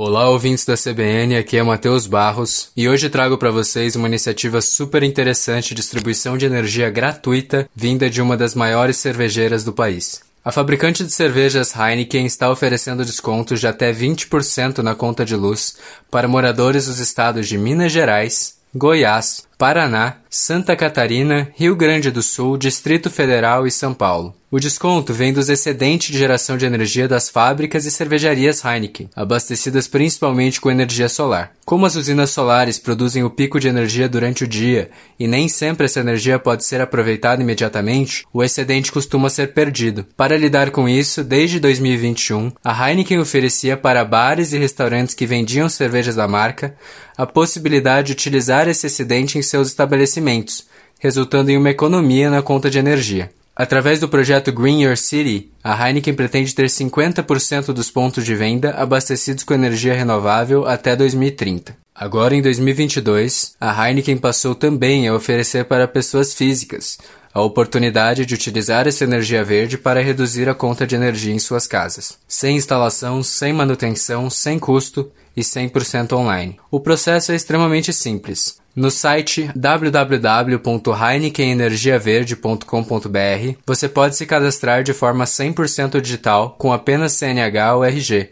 Olá, ouvintes da CBN, aqui é Matheus Barros e hoje trago para vocês uma iniciativa super interessante de distribuição de energia gratuita vinda de uma das maiores cervejeiras do país. A fabricante de cervejas Heineken está oferecendo descontos de até 20% na conta de luz para moradores dos estados de Minas Gerais, Goiás, Paraná, Santa Catarina, Rio Grande do Sul, Distrito Federal e São Paulo. O desconto vem dos excedentes de geração de energia das fábricas e cervejarias Heineken, abastecidas principalmente com energia solar. Como as usinas solares produzem o pico de energia durante o dia e nem sempre essa energia pode ser aproveitada imediatamente, o excedente costuma ser perdido. Para lidar com isso, desde 2021, a Heineken oferecia para bares e restaurantes que vendiam cervejas da marca a possibilidade de utilizar esse excedente em seus estabelecimentos, resultando em uma economia na conta de energia. Através do projeto Green Your City, a Heineken pretende ter 50% dos pontos de venda abastecidos com energia renovável até 2030. Agora, em 2022, a Heineken passou também a oferecer para pessoas físicas a oportunidade de utilizar essa energia verde para reduzir a conta de energia em suas casas, sem instalação, sem manutenção, sem custo e 100% online. O processo é extremamente simples. No site www.heinekenenergiaverde.com.br você pode se cadastrar de forma 100% digital com apenas CNH ou RG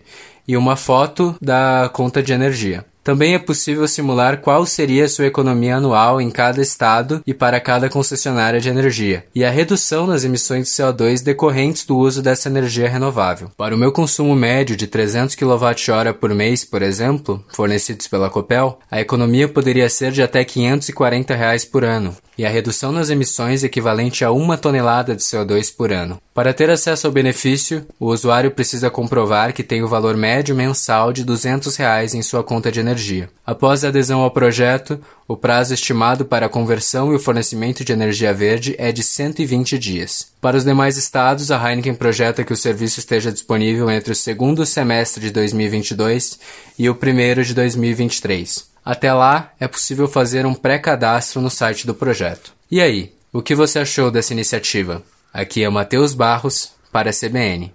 e uma foto da conta de energia. Também é possível simular qual seria a sua economia anual em cada estado e para cada concessionária de energia, e a redução nas emissões de CO2 decorrentes do uso dessa energia renovável. Para o meu consumo médio de 300 kWh por mês, por exemplo, fornecidos pela Copel, a economia poderia ser de até 540 reais por ano, e a redução nas emissões equivalente a uma tonelada de CO2 por ano. Para ter acesso ao benefício, o usuário precisa comprovar que tem o valor médio mensal de 200 reais em sua conta de energia. Após a adesão ao projeto, o prazo estimado para a conversão e o fornecimento de energia verde é de 120 dias. Para os demais estados, a Heineken projeta que o serviço esteja disponível entre o segundo semestre de 2022 e o primeiro de 2023. Até lá, é possível fazer um pré-cadastro no site do projeto. E aí, o que você achou dessa iniciativa? Aqui é Matheus Barros, para a CBN.